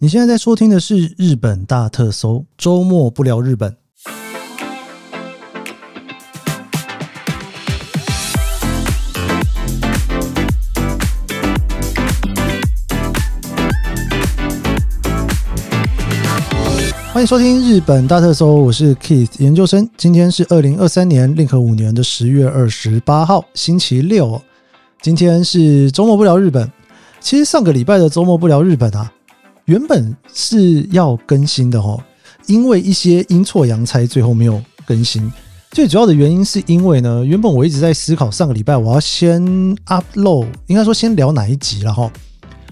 你现在在收听的是日本大特搜，周末不聊日本。欢迎收听日本大特搜，我是 Keith 研究生。今天是二零二三年令和五年的十月二十八号，星期六。今天是周末不聊日本。其实上个礼拜的周末不聊日本啊，原本是要更新的哦，因为一些阴错阳差，最后没有更新。最主要的原因是因为呢，原本我一直在思考上个礼拜我要先 upload，应该说先聊哪一集了哈。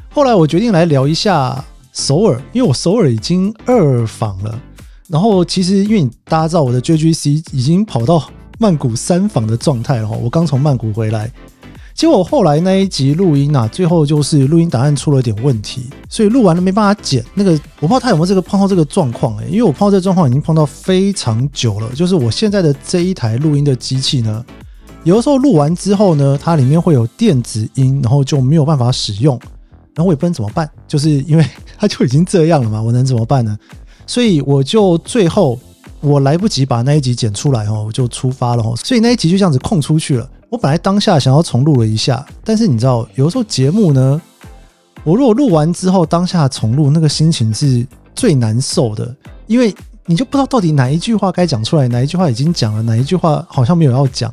后来我决定来聊一下。首尔，因为我首尔已经二访了，然后其实因为大家知道我的 JGC 已经跑到曼谷三访的状态了哈，我刚从曼谷回来，结果后来那一集录音啊，最后就是录音档案出了点问题，所以录完了没办法剪。那个我不知道他有没有这个碰到这个状况哎，因为我碰到这个状况已经碰到非常久了，就是我现在的这一台录音的机器呢，有的时候录完之后呢，它里面会有电子音，然后就没有办法使用。然后我也不能怎么办，就是因为他就已经这样了嘛，我能怎么办呢？所以我就最后我来不及把那一集剪出来哦，我就出发了哦，所以那一集就这样子空出去了。我本来当下想要重录了一下，但是你知道，有时候节目呢，我如果录完之后当下重录，那个心情是最难受的，因为你就不知道到底哪一句话该讲出来，哪一句话已经讲了，哪一句话好像没有要讲，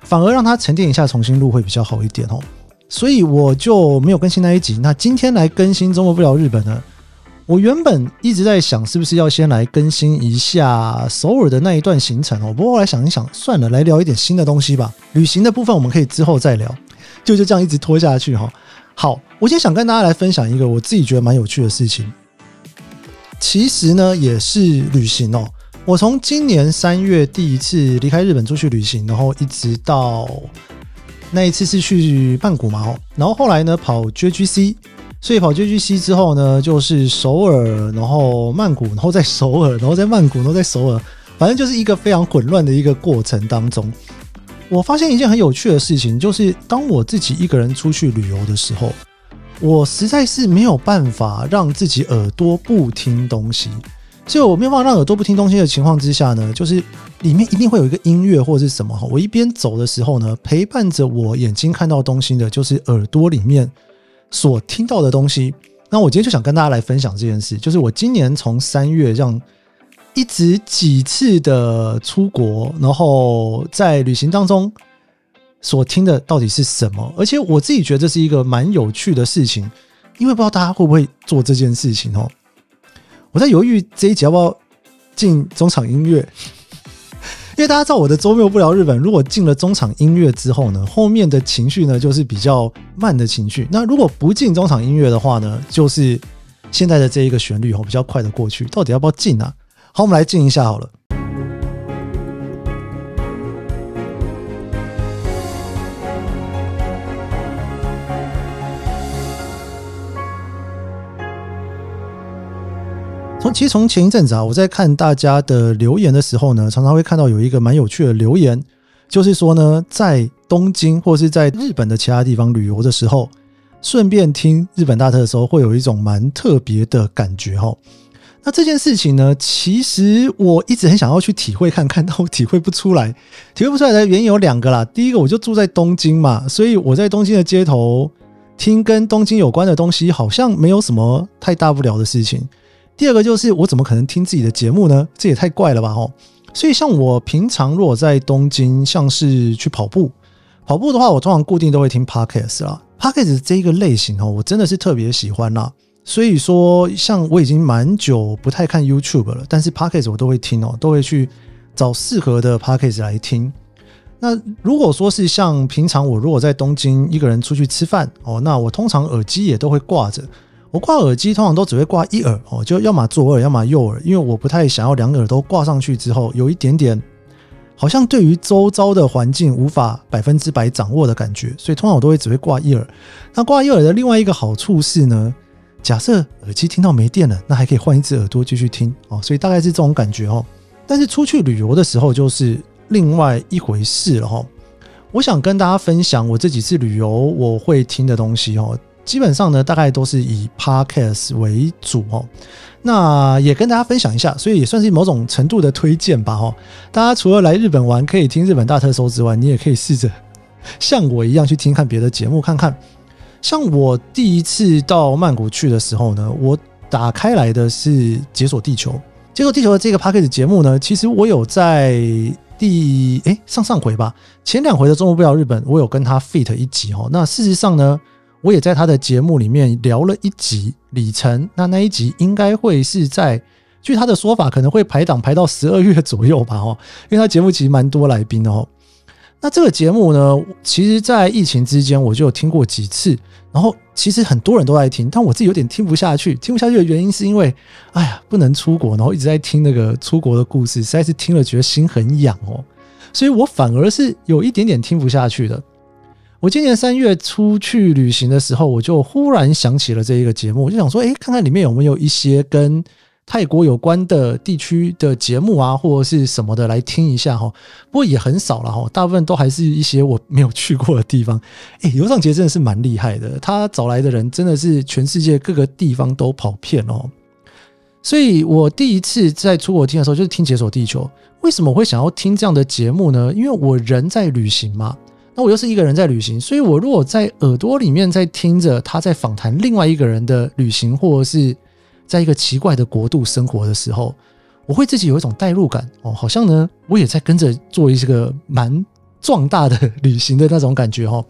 反而让它沉淀一下重新录会比较好一点哦。所以我就没有更新那一集。那今天来更新周末不聊日本呢？我原本一直在想，是不是要先来更新一下首尔的那一段行程哦。不过后来想一想，算了，来聊一点新的东西吧。旅行的部分我们可以之后再聊，就就这样一直拖下去哈。好，我今天想跟大家来分享一个我自己觉得蛮有趣的事情。其实呢，也是旅行哦。我从今年三月第一次离开日本出去旅行，然后一直到。那一次是去曼谷嘛，然后后来呢跑 JGC，所以跑 JGC 之后呢，就是首尔，然后曼谷，然后在首尔，然后在曼谷，然后在首尔，反正就是一个非常混乱的一个过程当中。我发现一件很有趣的事情，就是当我自己一个人出去旅游的时候，我实在是没有办法让自己耳朵不听东西。所以我没有办法让耳朵不听东西的情况之下呢，就是里面一定会有一个音乐或者是什么。我一边走的时候呢，陪伴着我眼睛看到东西的，就是耳朵里面所听到的东西。那我今天就想跟大家来分享这件事，就是我今年从三月这样一直几次的出国，然后在旅行当中所听的到底是什么。而且我自己觉得这是一个蛮有趣的事情，因为不知道大家会不会做这件事情哦。我在犹豫这一集要不要进中场音乐，因为大家知道我的周末不聊日本。如果进了中场音乐之后呢，后面的情绪呢就是比较慢的情绪。那如果不进中场音乐的话呢，就是现在的这一个旋律哦比较快的过去。到底要不要进啊？好，我们来进一下好了。从其实从前一阵子啊，我在看大家的留言的时候呢，常常会看到有一个蛮有趣的留言，就是说呢，在东京或是在日本的其他地方旅游的时候，顺便听日本大特的时候，会有一种蛮特别的感觉哈。那这件事情呢，其实我一直很想要去体会看看，但我体会不出来。体会不出来的原因有两个啦，第一个我就住在东京嘛，所以我在东京的街头听跟东京有关的东西，好像没有什么太大不了的事情。第二个就是我怎么可能听自己的节目呢？这也太怪了吧！吼，所以像我平常如果在东京，像是去跑步，跑步的话，我通常固定都会听 podcast 啦。podcast 这一个类型哦，我真的是特别喜欢啦。所以说，像我已经蛮久不太看 YouTube 了，但是 podcast 我都会听哦，都会去找适合的 podcast 来听。那如果说是像平常我如果在东京一个人出去吃饭哦，那我通常耳机也都会挂着。我挂耳机通常都只会挂一耳哦，就要么左耳，要么右耳，因为我不太想要两耳都挂上去之后有一点点好像对于周遭的环境无法百分之百掌握的感觉，所以通常我都会只会挂一耳。那挂一耳的另外一个好处是呢，假设耳机听到没电了，那还可以换一只耳朵继续听哦，所以大概是这种感觉哦。但是出去旅游的时候就是另外一回事了哈。我想跟大家分享我这几次旅游我会听的东西哦。基本上呢，大概都是以 podcast 为主哦。那也跟大家分享一下，所以也算是某种程度的推荐吧哦。大家除了来日本玩可以听日本大特搜之外，你也可以试着像我一样去听看别的节目看看。像我第一次到曼谷去的时候呢，我打开来的是《解锁地球》。《解锁地球》的这个 p a c k a g e 节目呢，其实我有在第诶上上回吧，前两回的中国不了日本，我有跟他 fit 一集哦。那事实上呢，我也在他的节目里面聊了一集里程。那那一集应该会是在，据他的说法，可能会排档排到十二月左右吧哦，因为他节目其实蛮多来宾的哦。那这个节目呢，其实，在疫情之间我就有听过几次，然后其实很多人都在听，但我自己有点听不下去。听不下去的原因是因为，哎呀，不能出国，然后一直在听那个出国的故事，实在是听了觉得心很痒哦，所以我反而是有一点点听不下去的。我今年三月出去旅行的时候，我就忽然想起了这一个节目，我就想说，哎，看看里面有没有一些跟。泰国有关的地区的节目啊，或者是什么的来听一下哈，不过也很少了哈，大部分都还是一些我没有去过的地方。哎，尤尚杰真的是蛮厉害的，他找来的人真的是全世界各个地方都跑遍哦。所以我第一次在出国听的时候，就是听《解锁地球》。为什么会想要听这样的节目呢？因为我人在旅行嘛，那我又是一个人在旅行，所以我如果在耳朵里面在听着他在访谈另外一个人的旅行，或者是。在一个奇怪的国度生活的时候，我会自己有一种代入感哦，好像呢，我也在跟着做一些个蛮壮大的 旅行的那种感觉哦。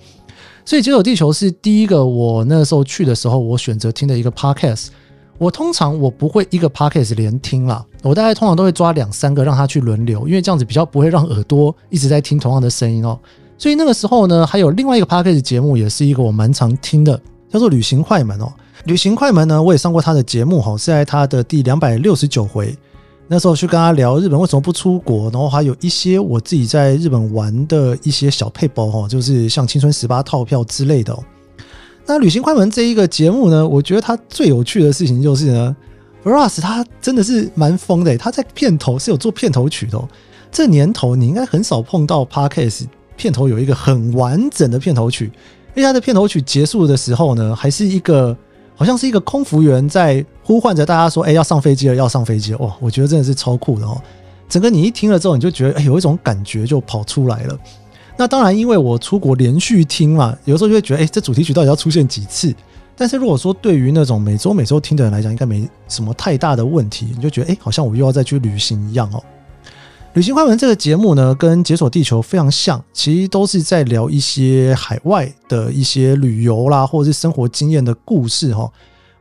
所以《解锁地球》是第一个我那时候去的时候，我选择听的一个 podcast。我通常我不会一个 podcast 连听啦，我大概通常都会抓两三个让他去轮流，因为这样子比较不会让耳朵一直在听同样的声音哦。所以那个时候呢，还有另外一个 podcast 节目，也是一个我蛮常听的，叫做《旅行快门》哦。旅行快门呢，我也上过他的节目哈，是在他的第两百六十九回，那时候去跟他聊日本为什么不出国，然后还有一些我自己在日本玩的一些小配包哈，就是像青春十八套票之类的。那旅行快门这一个节目呢，我觉得它最有趣的事情就是呢 b r a s 他真的是蛮疯的，他在片头是有做片头曲的。这年头你应该很少碰到 Podcast 片头有一个很完整的片头曲，因为它的片头曲结束的时候呢，还是一个。好像是一个空服员在呼唤着大家说：“哎，要上飞机了，要上飞机了！”哇，我觉得真的是超酷的哦。整个你一听了之后，你就觉得哎，有一种感觉就跑出来了。那当然，因为我出国连续听嘛，有时候就会觉得哎，这主题曲到底要出现几次？但是如果说对于那种每周每周听的人来讲，应该没什么太大的问题。你就觉得哎，好像我又要再去旅行一样哦。旅行快门这个节目呢，跟解锁地球非常像，其实都是在聊一些海外的一些旅游啦，或者是生活经验的故事哈。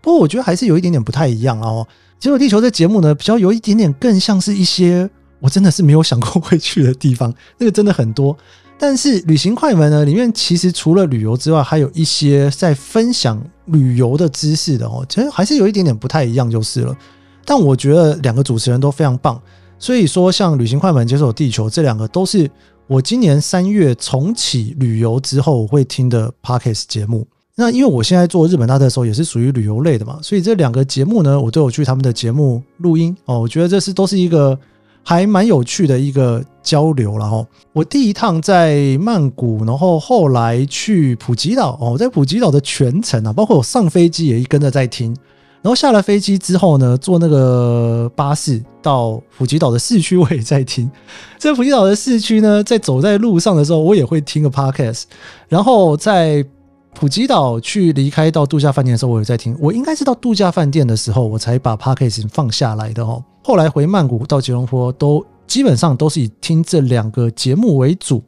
不过我觉得还是有一点点不太一样哦。解锁地球这节目呢，比较有一点点更像是一些我真的是没有想过会去的地方，那个真的很多。但是旅行快门呢，里面其实除了旅游之外，还有一些在分享旅游的知识的哦。其实还是有一点点不太一样就是了。但我觉得两个主持人都非常棒。所以说，像旅行快门、接受地球这两个，都是我今年三月重启旅游之后会听的 podcast 节目。那因为我现在做日本大特的时候，也是属于旅游类的嘛，所以这两个节目呢，我都有去他们的节目录音哦。我觉得这是都是一个还蛮有趣的一个交流了哈。我第一趟在曼谷，然后后来去普吉岛哦，在普吉岛的全程啊，包括我上飞机也跟着在听。然后下了飞机之后呢，坐那个巴士到普吉岛的市区，我也在听。在普吉岛的市区呢，在走在路上的时候，我也会听个 podcast。然后在普吉岛去离开到度假饭店的时候，我也在听。我应该是到度假饭店的时候，我才把 podcast 放下来的哦。后来回曼谷到吉隆坡，都基本上都是以听这两个节目为主。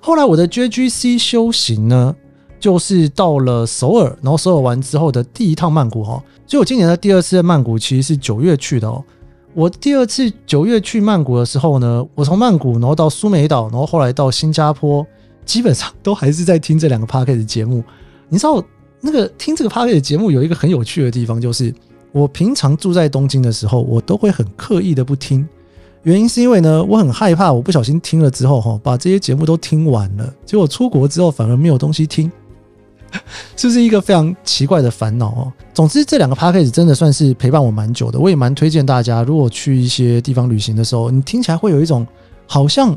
后来我的 JGC 修行呢？就是到了首尔，然后首尔完之后的第一趟曼谷哈，所以我今年的第二次在曼谷其实是九月去的哦。我第二次九月去曼谷的时候呢，我从曼谷然后到苏梅岛，然后后来到新加坡，基本上都还是在听这两个 p a r k e 的节目。你知道那个听这个 p a r k e 的节目有一个很有趣的地方，就是我平常住在东京的时候，我都会很刻意的不听，原因是因为呢，我很害怕我不小心听了之后哈，把这些节目都听完了，结果出国之后反而没有东西听。是不是一个非常奇怪的烦恼哦？总之，这两个 p a c k a g e 真的算是陪伴我蛮久的。我也蛮推荐大家，如果去一些地方旅行的时候，你听起来会有一种好像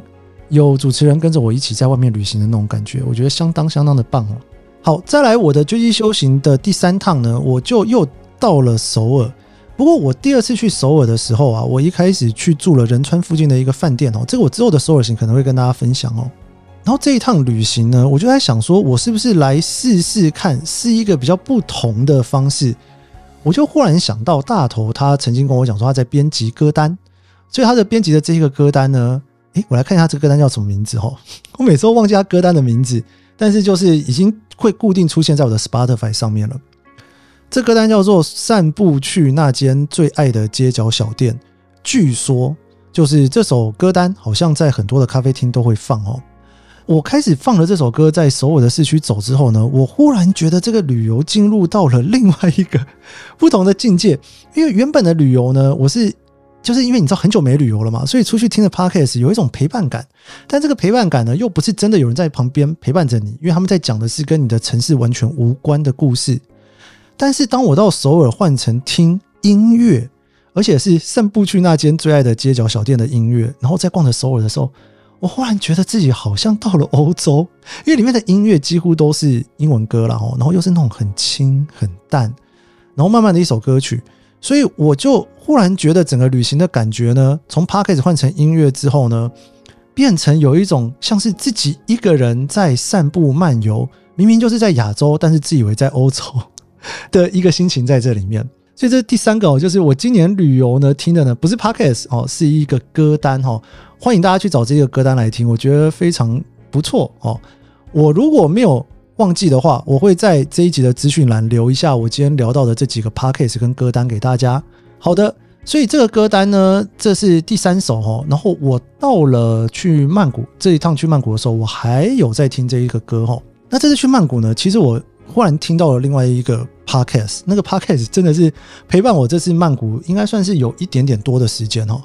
有主持人跟着我一起在外面旅行的那种感觉，我觉得相当相当的棒哦。好，再来我的追击修行的第三趟呢，我就又到了首尔。不过我第二次去首尔的时候啊，我一开始去住了仁川附近的一个饭店哦，这个我之后的首尔行可能会跟大家分享哦。然后这一趟旅行呢，我就在想说，我是不是来试试看，是一个比较不同的方式。我就忽然想到，大头他曾经跟我讲说他在编辑歌单，所以他的编辑的这一个歌单呢，诶，我来看一下这个歌单叫什么名字哦。我每次都忘记他歌单的名字，但是就是已经会固定出现在我的 Spotify 上面了。这歌单叫做《散步去那间最爱的街角小店》，据说就是这首歌单好像在很多的咖啡厅都会放哦。我开始放了这首歌，在首尔的市区走之后呢，我忽然觉得这个旅游进入到了另外一个不同的境界。因为原本的旅游呢，我是就是因为你知道很久没旅游了嘛，所以出去听的 podcast 有一种陪伴感。但这个陪伴感呢，又不是真的有人在旁边陪伴着你，因为他们在讲的是跟你的城市完全无关的故事。但是当我到首尔换成听音乐，而且是散步去那间最爱的街角小店的音乐，然后在逛着首尔的时候。我忽然觉得自己好像到了欧洲，因为里面的音乐几乎都是英文歌了哦，然后又是那种很轻很淡，然后慢慢的一首歌曲，所以我就忽然觉得整个旅行的感觉呢，从 p a r k a s 换成音乐之后呢，变成有一种像是自己一个人在散步漫游，明明就是在亚洲，但是自以为在欧洲的一个心情在这里面。所以这第三个哦，就是我今年旅游呢听的呢，不是 podcast 哦，是一个歌单哈。欢迎大家去找这个歌单来听，我觉得非常不错哦。我如果没有忘记的话，我会在这一集的资讯栏留一下我今天聊到的这几个 podcast 跟歌单给大家。好的，所以这个歌单呢，这是第三首哦。然后我到了去曼谷这一趟去曼谷的时候，我还有在听这一个歌哦。那这次去曼谷呢，其实我。忽然听到了另外一个 podcast，那个 podcast 真的是陪伴我这次曼谷，应该算是有一点点多的时间哦。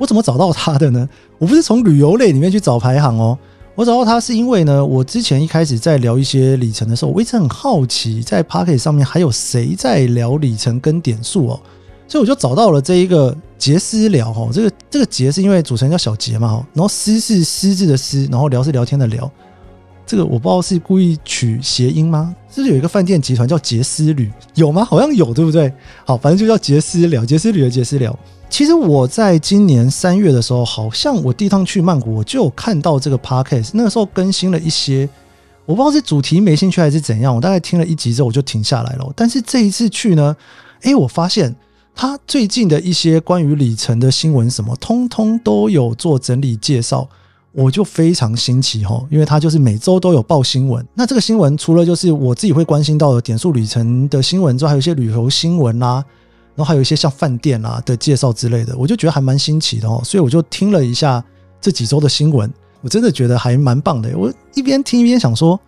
我怎么找到他的呢？我不是从旅游类里面去找排行哦，我找到他是因为呢，我之前一开始在聊一些里程的时候，我一直很好奇，在 podcast 上面还有谁在聊里程跟点数哦，所以我就找到了这一个杰斯聊哦。这个这个杰是因为主持人叫小杰嘛，然后私是私字的私，然后聊是聊天的聊。这个我不知道是故意取谐音吗？是不是有一个饭店集团叫杰斯旅？有吗？好像有，对不对？好，反正就叫杰斯聊，杰斯旅的杰斯聊。其实我在今年三月的时候，好像我第一趟去曼谷，我就有看到这个 podcast，那个时候更新了一些，我不知道是主题没兴趣还是怎样。我大概听了一集之后，我就停下来了。但是这一次去呢，诶，我发现他最近的一些关于里程的新闻，什么通通都有做整理介绍。我就非常新奇哈，因为它就是每周都有报新闻。那这个新闻除了就是我自己会关心到的点数旅程的新闻之外，还有一些旅游新闻啦，然后还有一些像饭店啊的介绍之类的，我就觉得还蛮新奇的哦。所以我就听了一下这几周的新闻，我真的觉得还蛮棒的。我一边听一边想说，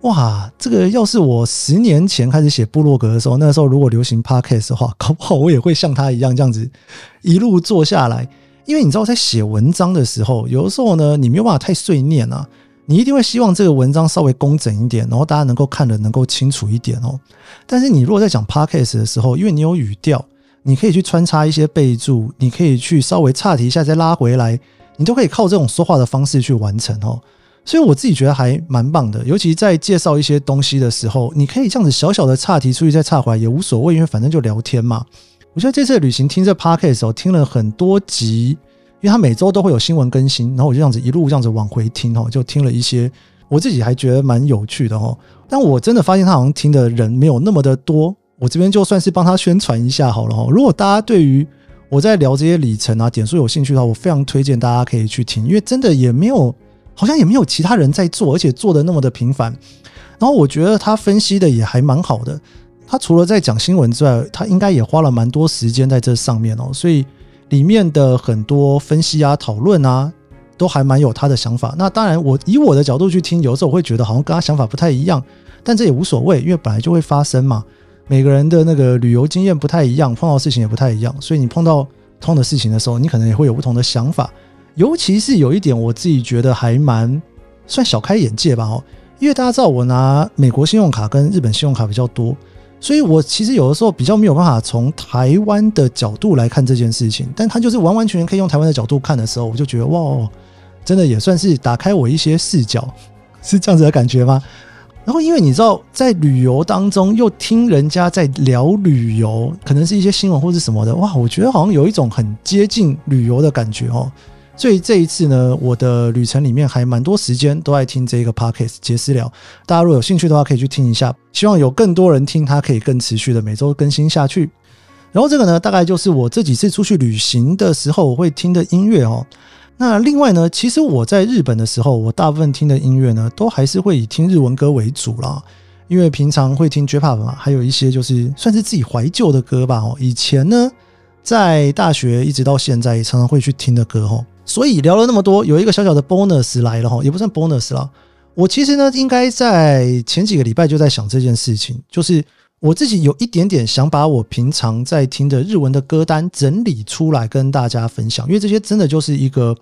哇，这个要是我十年前开始写部落格的时候，那时候如果流行 podcast 的话，搞不好我也会像他一样这样子一路做下来。因为你知道，在写文章的时候，有的时候呢，你没有办法太碎念啊，你一定会希望这个文章稍微工整一点，然后大家能够看得能够清楚一点哦。但是你如果在讲 podcast 的时候，因为你有语调，你可以去穿插一些备注，你可以去稍微岔题一下再拉回来，你都可以靠这种说话的方式去完成哦。所以我自己觉得还蛮棒的，尤其在介绍一些东西的时候，你可以这样子小小的岔题出去再岔回来也无所谓，因为反正就聊天嘛。我觉得这次旅行听这 podcast 的时候，听了很多集，因为他每周都会有新闻更新，然后我就这样子一路这样子往回听哦，就听了一些，我自己还觉得蛮有趣的哦。但我真的发现他好像听的人没有那么的多，我这边就算是帮他宣传一下好了哦。如果大家对于我在聊这些里程啊点数有兴趣的话，我非常推荐大家可以去听，因为真的也没有，好像也没有其他人在做，而且做的那么的频繁。然后我觉得他分析的也还蛮好的。他除了在讲新闻之外，他应该也花了蛮多时间在这上面哦，所以里面的很多分析啊、讨论啊，都还蛮有他的想法。那当然，我以我的角度去听，有时候我会觉得好像跟他想法不太一样，但这也无所谓，因为本来就会发生嘛。每个人的那个旅游经验不太一样，碰到事情也不太一样，所以你碰到同的事情的时候，你可能也会有不同的想法。尤其是有一点，我自己觉得还蛮算小开眼界吧哦，因为大家知道我拿美国信用卡跟日本信用卡比较多。所以，我其实有的时候比较没有办法从台湾的角度来看这件事情，但他就是完完全全可以用台湾的角度看的时候，我就觉得哇，真的也算是打开我一些视角，是这样子的感觉吗？然后因为你知道，在旅游当中又听人家在聊旅游，可能是一些新闻或是什么的，哇，我觉得好像有一种很接近旅游的感觉哦。所以这一次呢，我的旅程里面还蛮多时间都在听这个 podcast 杰私聊，大家如果有兴趣的话，可以去听一下。希望有更多人听，它可以更持续的每周更新下去。然后这个呢，大概就是我这几次出去旅行的时候我会听的音乐哦。那另外呢，其实我在日本的时候，我大部分听的音乐呢，都还是会以听日文歌为主啦。因为平常会听 J-pop 嘛，还有一些就是算是自己怀旧的歌吧。哦，以前呢，在大学一直到现在，也常常会去听的歌哦。所以聊了那么多，有一个小小的 bonus 来了哈，也不算 bonus 了。我其实呢，应该在前几个礼拜就在想这件事情，就是我自己有一点点想把我平常在听的日文的歌单整理出来跟大家分享，因为这些真的就是一个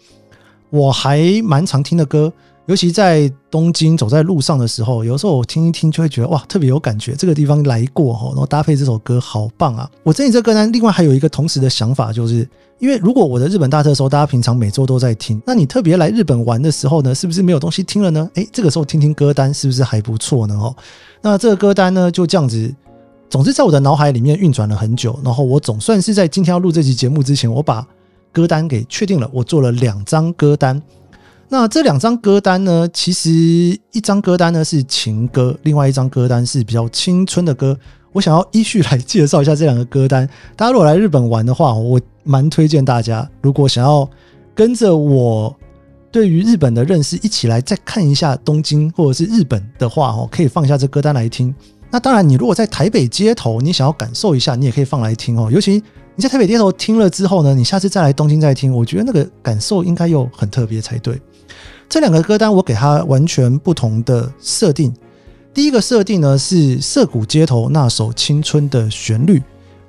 我还蛮常听的歌。尤其在东京走在路上的时候，有时候我听一听就会觉得哇，特别有感觉。这个地方来过哈，然后搭配这首歌好棒啊！我整理这歌单，另外还有一个同时的想法，就是因为如果我的日本大特搜，大家平常每周都在听，那你特别来日本玩的时候呢，是不是没有东西听了呢？诶，这个时候听听歌单是不是还不错呢？哦，那这个歌单呢就这样子，总之在我的脑海里面运转了很久，然后我总算是在今天要录这期节目之前，我把歌单给确定了，我做了两张歌单。那这两张歌单呢？其实一张歌单呢是情歌，另外一张歌单是比较青春的歌。我想要依序来介绍一下这两个歌单。大家如果来日本玩的话，我蛮推荐大家，如果想要跟着我对于日本的认识一起来再看一下东京或者是日本的话，哦，可以放下这歌单来听。那当然，你如果在台北街头，你想要感受一下，你也可以放来听哦。尤其你在台北街头听了之后呢，你下次再来东京再听，我觉得那个感受应该又很特别才对。这两个歌单我给它完全不同的设定。第一个设定呢是涩谷街头那首青春的旋律。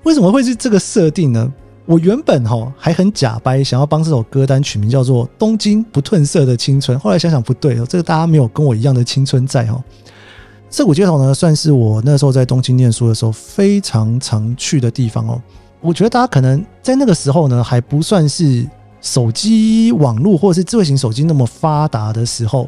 为什么会是这个设定呢？我原本哈还很假掰，想要帮这首歌单取名叫做《东京不褪色的青春》。后来想想不对哦，这个大家没有跟我一样的青春在哦。涩谷街头呢，算是我那时候在东京念书的时候非常常去的地方哦。我觉得大家可能在那个时候呢还不算是。手机网络或者是智慧型手机那么发达的时候，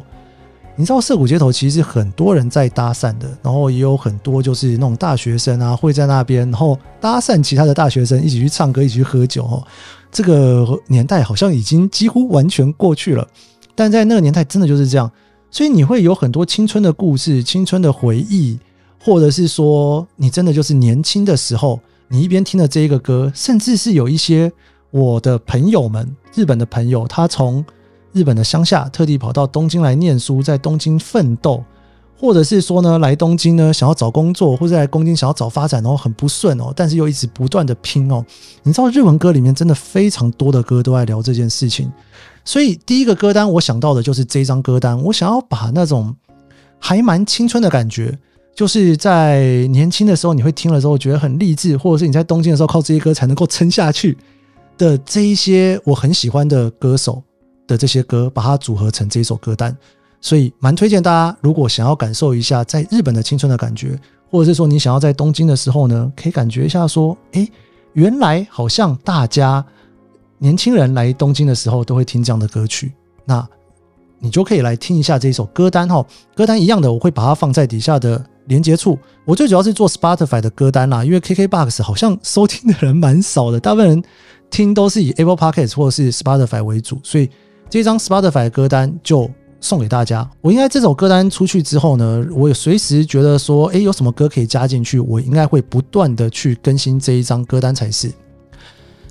你知道涩谷街头其实很多人在搭讪的，然后也有很多就是那种大学生啊会在那边，然后搭讪其他的大学生一起去唱歌，一起去喝酒。哦，这个年代好像已经几乎完全过去了，但在那个年代真的就是这样，所以你会有很多青春的故事、青春的回忆，或者是说你真的就是年轻的时候，你一边听着这一个歌，甚至是有一些。我的朋友们，日本的朋友，他从日本的乡下特地跑到东京来念书，在东京奋斗，或者是说呢，来东京呢想要找工作，或者来东京想要找发展，然后很不顺哦，但是又一直不断的拼哦。你知道日文歌里面真的非常多的歌都在聊这件事情，所以第一个歌单我想到的就是这张歌单，我想要把那种还蛮青春的感觉，就是在年轻的时候你会听了之后觉得很励志，或者是你在东京的时候靠这些歌才能够撑下去。的这一些我很喜欢的歌手的这些歌，把它组合成这一首歌单，所以蛮推荐大家，如果想要感受一下在日本的青春的感觉，或者是说你想要在东京的时候呢，可以感觉一下说，哎，原来好像大家年轻人来东京的时候都会听这样的歌曲，那你就可以来听一下这一首歌单哈。歌单一样的，我会把它放在底下的连接处。我最主要是做 Spotify 的歌单啦，因为 KKBox 好像收听的人蛮少的，大部分人。听都是以 Apple Podcast 或者是 Spotify 为主，所以这张 Spotify 的歌单就送给大家。我应该这首歌单出去之后呢，我也随时觉得说，哎，有什么歌可以加进去，我应该会不断的去更新这一张歌单才是。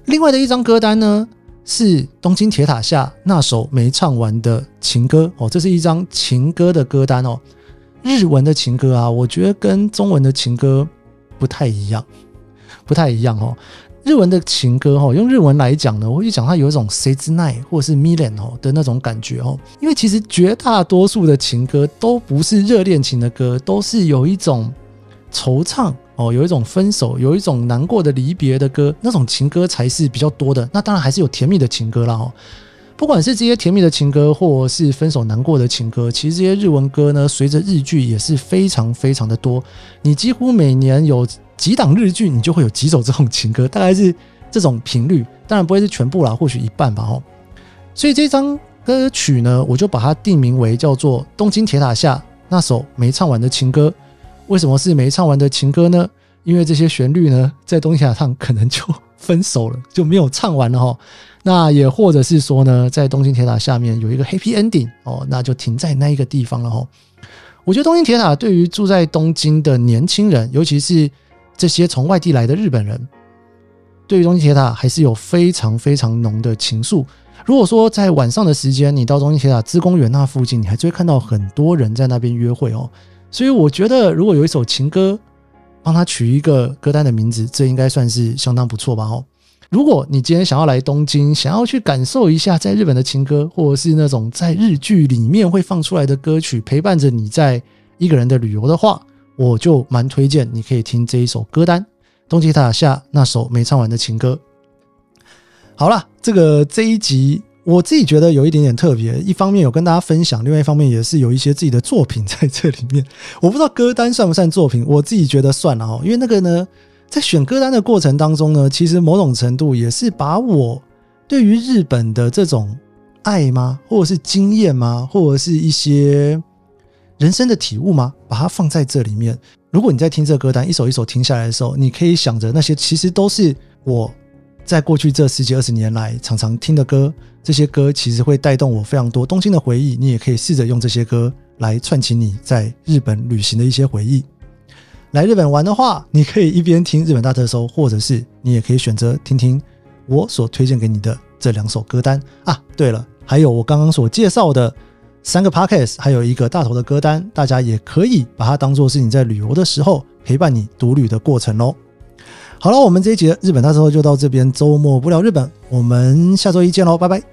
另外的一张歌单呢，是东京铁塔下那首没唱完的情歌哦，这是一张情歌的歌单哦。日文的情歌啊，我觉得跟中文的情歌不太一样，不太一样哦。日文的情歌哈，用日文来讲呢，我会讲它有一种谁之奈或是 milan 哦的那种感觉哦。因为其实绝大多数的情歌都不是热恋情的歌，都是有一种惆怅哦，有一种分手，有一种难过的离别的歌，那种情歌才是比较多的。那当然还是有甜蜜的情歌啦哦。不管是这些甜蜜的情歌，或是分手难过的情歌，其实这些日文歌呢，随着日剧也是非常非常的多。你几乎每年有。几档日剧，你就会有几首这种情歌，大概是这种频率，当然不会是全部啦，或许一半吧，哦。所以这张歌曲呢，我就把它定名为叫做《东京铁塔下那首没唱完的情歌。为什么是没唱完的情歌呢？因为这些旋律呢，在东京铁塔上可能就分手了，就没有唱完了哈。那也或者是说呢，在东京铁塔下面有一个 happy ending 哦，那就停在那一个地方了哈。我觉得东京铁塔对于住在东京的年轻人，尤其是这些从外地来的日本人，对于东京铁塔还是有非常非常浓的情愫。如果说在晚上的时间，你到东京铁塔之公园那附近，你还是会看到很多人在那边约会哦。所以我觉得，如果有一首情歌，帮他取一个歌单的名字，这应该算是相当不错吧？哦。如果你今天想要来东京，想要去感受一下在日本的情歌，或者是那种在日剧里面会放出来的歌曲，陪伴着你在一个人的旅游的话，我就蛮推荐你可以听这一首歌单《东京塔下那首没唱完的情歌》。好了，这个这一集我自己觉得有一点点特别，一方面有跟大家分享，另外一方面也是有一些自己的作品在这里面。我不知道歌单算不算作品，我自己觉得算了哦，因为那个呢。在选歌单的过程当中呢，其实某种程度也是把我对于日本的这种爱吗，或者是经验吗，或者是一些人生的体悟吗，把它放在这里面。如果你在听这歌单一首一首听下来的时候，你可以想着那些其实都是我在过去这十几二十年来常常听的歌，这些歌其实会带动我非常多东京的回忆。你也可以试着用这些歌来串起你在日本旅行的一些回忆。来日本玩的话，你可以一边听日本大特搜，或者是你也可以选择听听我所推荐给你的这两首歌单啊。对了，还有我刚刚所介绍的三个 podcast，还有一个大头的歌单，大家也可以把它当做是你在旅游的时候陪伴你独旅的过程喽。好了，我们这一节日本大特搜就到这边，周末不聊日本，我们下周一见喽，拜拜。